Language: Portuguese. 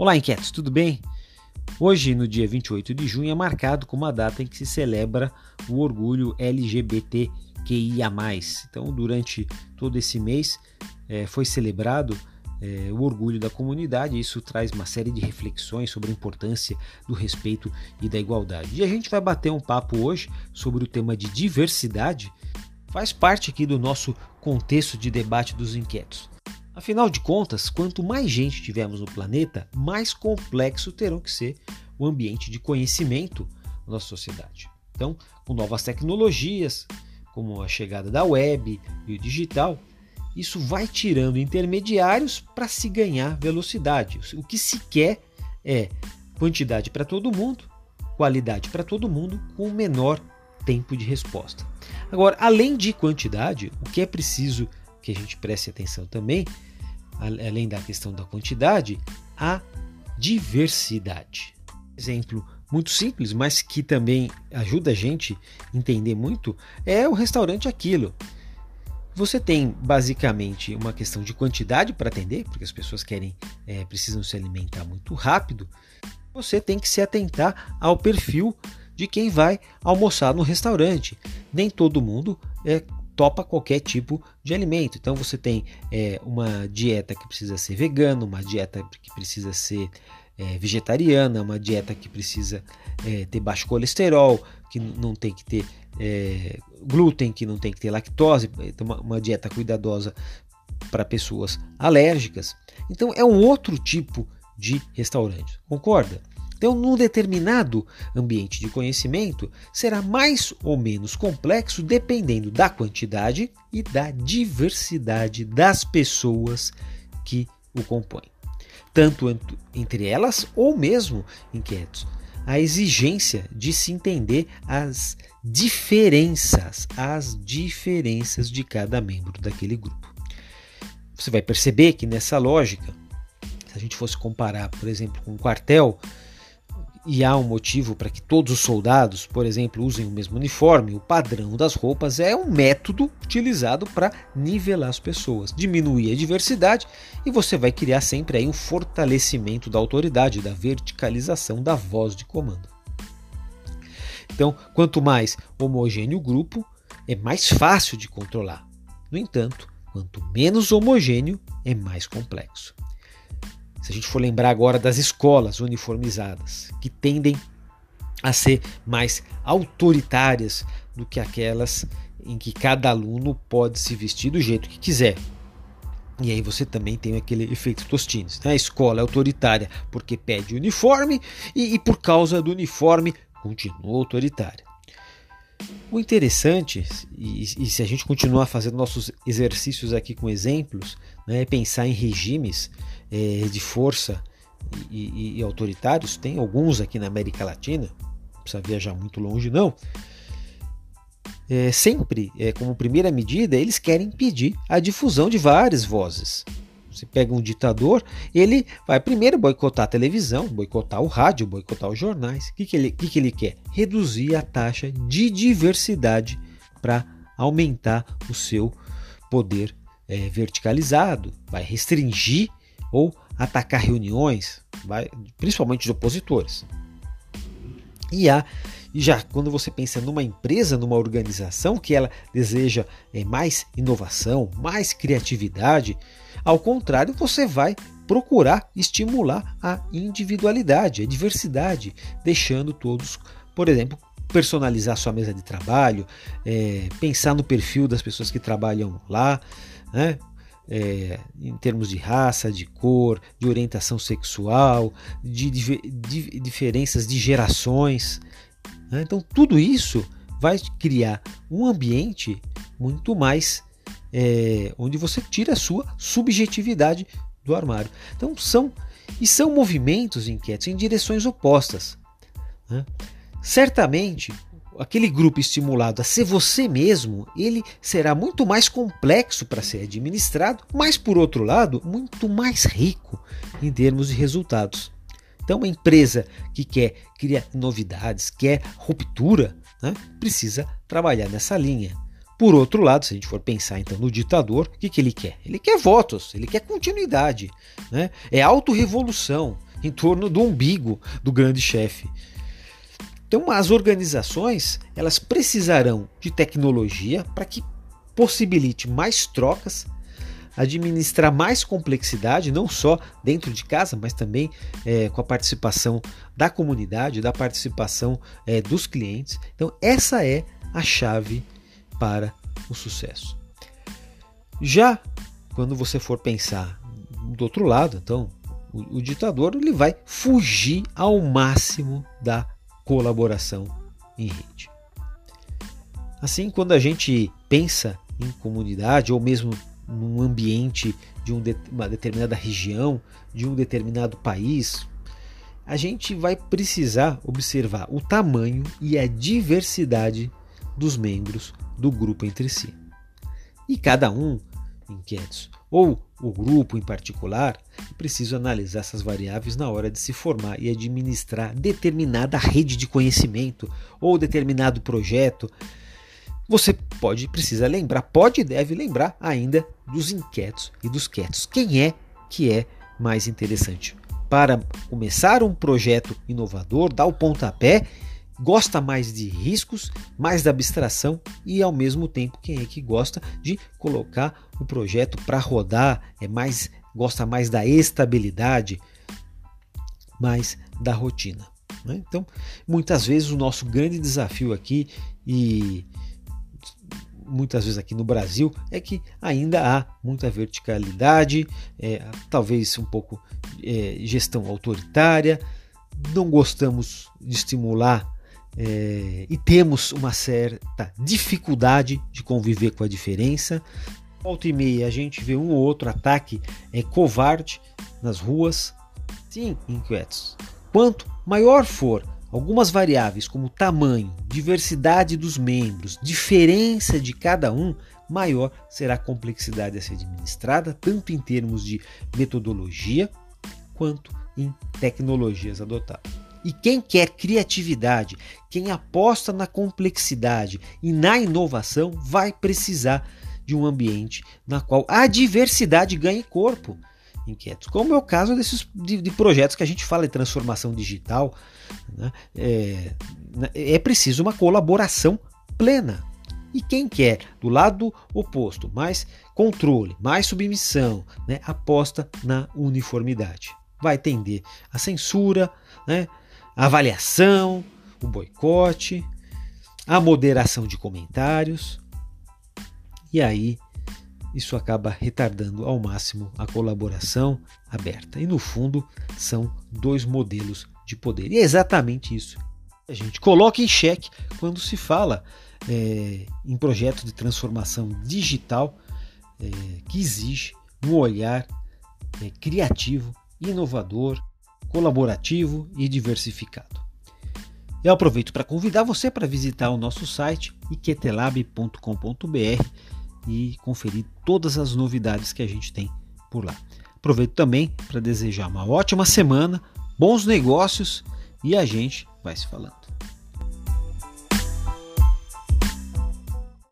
Olá, inquietos, tudo bem? Hoje, no dia 28 de junho, é marcado como a data em que se celebra o orgulho LGBTQIA. Então, durante todo esse mês, é, foi celebrado é, o orgulho da comunidade. Isso traz uma série de reflexões sobre a importância do respeito e da igualdade. E a gente vai bater um papo hoje sobre o tema de diversidade. Faz parte aqui do nosso contexto de debate dos inquietos. Afinal de contas, quanto mais gente tivermos no planeta, mais complexo terão que ser o ambiente de conhecimento da nossa sociedade. Então, com novas tecnologias, como a chegada da web e o digital, isso vai tirando intermediários para se ganhar velocidade. O que se quer é quantidade para todo mundo, qualidade para todo mundo, com o menor tempo de resposta. Agora, além de quantidade, o que é preciso que a gente preste atenção também além da questão da quantidade, a diversidade. Exemplo muito simples, mas que também ajuda a gente a entender muito, é o restaurante Aquilo. Você tem basicamente uma questão de quantidade para atender, porque as pessoas querem, é, precisam se alimentar muito rápido. Você tem que se atentar ao perfil de quem vai almoçar no restaurante. Nem todo mundo é, topa qualquer tipo de alimento. Então você tem é, uma dieta que precisa ser vegana, uma dieta que precisa ser é, vegetariana, uma dieta que precisa é, ter baixo colesterol, que não tem que ter é, glúten, que não tem que ter lactose, então uma, uma dieta cuidadosa para pessoas alérgicas. Então é um outro tipo de restaurante, concorda? Então, num determinado ambiente de conhecimento, será mais ou menos complexo dependendo da quantidade e da diversidade das pessoas que o compõem, tanto entre elas ou mesmo inquietos. A exigência de se entender as diferenças, as diferenças de cada membro daquele grupo. Você vai perceber que nessa lógica, se a gente fosse comparar, por exemplo, com um quartel, e há um motivo para que todos os soldados, por exemplo, usem o mesmo uniforme, o padrão das roupas é um método utilizado para nivelar as pessoas, diminuir a diversidade e você vai criar sempre aí um fortalecimento da autoridade, da verticalização da voz de comando. Então, quanto mais homogêneo o grupo, é mais fácil de controlar. No entanto, quanto menos homogêneo, é mais complexo. Se a gente for lembrar agora das escolas uniformizadas, que tendem a ser mais autoritárias do que aquelas em que cada aluno pode se vestir do jeito que quiser. E aí você também tem aquele efeito Tostines. Né? A escola é autoritária porque pede uniforme e, e por causa do uniforme continua autoritária. O interessante, e, e, se a gente continuar fazendo nossos exercícios aqui com exemplos, né, é pensar em regimes é, de força e, e, e, autoritários, tem alguns aqui na América Latina, não precisa viajar muito longe não. É, sempre, é, como primeira medida, eles querem impedir a difusão de várias vozes. Você pega um ditador, ele vai primeiro boicotar a televisão, boicotar o rádio, boicotar os jornais. O que, que, ele, que, que ele quer? Reduzir a taxa de diversidade para aumentar o seu poder é, verticalizado, vai restringir ou atacar reuniões, vai, principalmente de opositores. E há já quando você pensa numa empresa, numa organização que ela deseja é, mais inovação, mais criatividade, ao contrário, você vai procurar estimular a individualidade, a diversidade, deixando todos, por exemplo, personalizar sua mesa de trabalho, é, pensar no perfil das pessoas que trabalham lá, né? É, em termos de raça, de cor, de orientação sexual, de, de, de diferenças de gerações. Né? Então, tudo isso vai criar um ambiente muito mais é, onde você tira a sua subjetividade do armário. Então, são e são movimentos inquietos em direções opostas. Né? Certamente, aquele grupo estimulado a ser você mesmo, ele será muito mais complexo para ser administrado, mas por outro lado, muito mais rico em termos de resultados. Então, uma empresa que quer criar novidades, quer ruptura, né, precisa trabalhar nessa linha. Por outro lado, se a gente for pensar então no ditador, o que, que ele quer? Ele quer votos, ele quer continuidade, né? é autorrevolução. em torno do umbigo do grande chefe. Então, as organizações elas precisarão de tecnologia para que possibilite mais trocas, administrar mais complexidade, não só dentro de casa, mas também é, com a participação da comunidade, da participação é, dos clientes. Então, essa é a chave para o sucesso. Já quando você for pensar do outro lado, então, o, o ditador ele vai fugir ao máximo da colaboração em rede. Assim, quando a gente pensa em comunidade ou mesmo num ambiente de um de, uma determinada região, de um determinado país, a gente vai precisar observar o tamanho e a diversidade dos membros do grupo entre si. E cada um inquietos ou o grupo em particular, precisa analisar essas variáveis na hora de se formar e administrar determinada rede de conhecimento ou determinado projeto. Você pode precisa lembrar, pode e deve lembrar ainda dos inquietos e dos quietos. Quem é que é mais interessante? Para começar um projeto inovador, dar o pontapé gosta mais de riscos, mais da abstração e ao mesmo tempo quem é que gosta de colocar o projeto para rodar, é mais gosta mais da estabilidade, mais da rotina. Né? Então, muitas vezes o nosso grande desafio aqui e muitas vezes aqui no Brasil é que ainda há muita verticalidade, é, talvez um pouco é, gestão autoritária, não gostamos de estimular é, e temos uma certa dificuldade de conviver com a diferença. Volta e meia a gente vê um ou outro ataque é, covarde nas ruas. Sim, inquietos. Quanto maior for algumas variáveis como tamanho, diversidade dos membros, diferença de cada um, maior será a complexidade a ser administrada, tanto em termos de metodologia quanto em tecnologias adotadas. E quem quer criatividade, quem aposta na complexidade e na inovação, vai precisar de um ambiente na qual a diversidade ganhe corpo. Inquietos, como é o caso desses de, de projetos que a gente fala de transformação digital, né? é, é preciso uma colaboração plena. E quem quer do lado oposto, mais controle, mais submissão, né, aposta na uniformidade. Vai tender a censura, né, a avaliação, o boicote, a moderação de comentários. E aí isso acaba retardando ao máximo a colaboração aberta. E no fundo são dois modelos de poder. E é exatamente isso a gente coloca em xeque quando se fala é, em projetos de transformação digital é, que exige um olhar é, criativo, inovador colaborativo e diversificado. Eu aproveito para convidar você para visitar o nosso site iqtelab.com.br e conferir todas as novidades que a gente tem por lá. Aproveito também para desejar uma ótima semana, bons negócios e a gente vai se falando.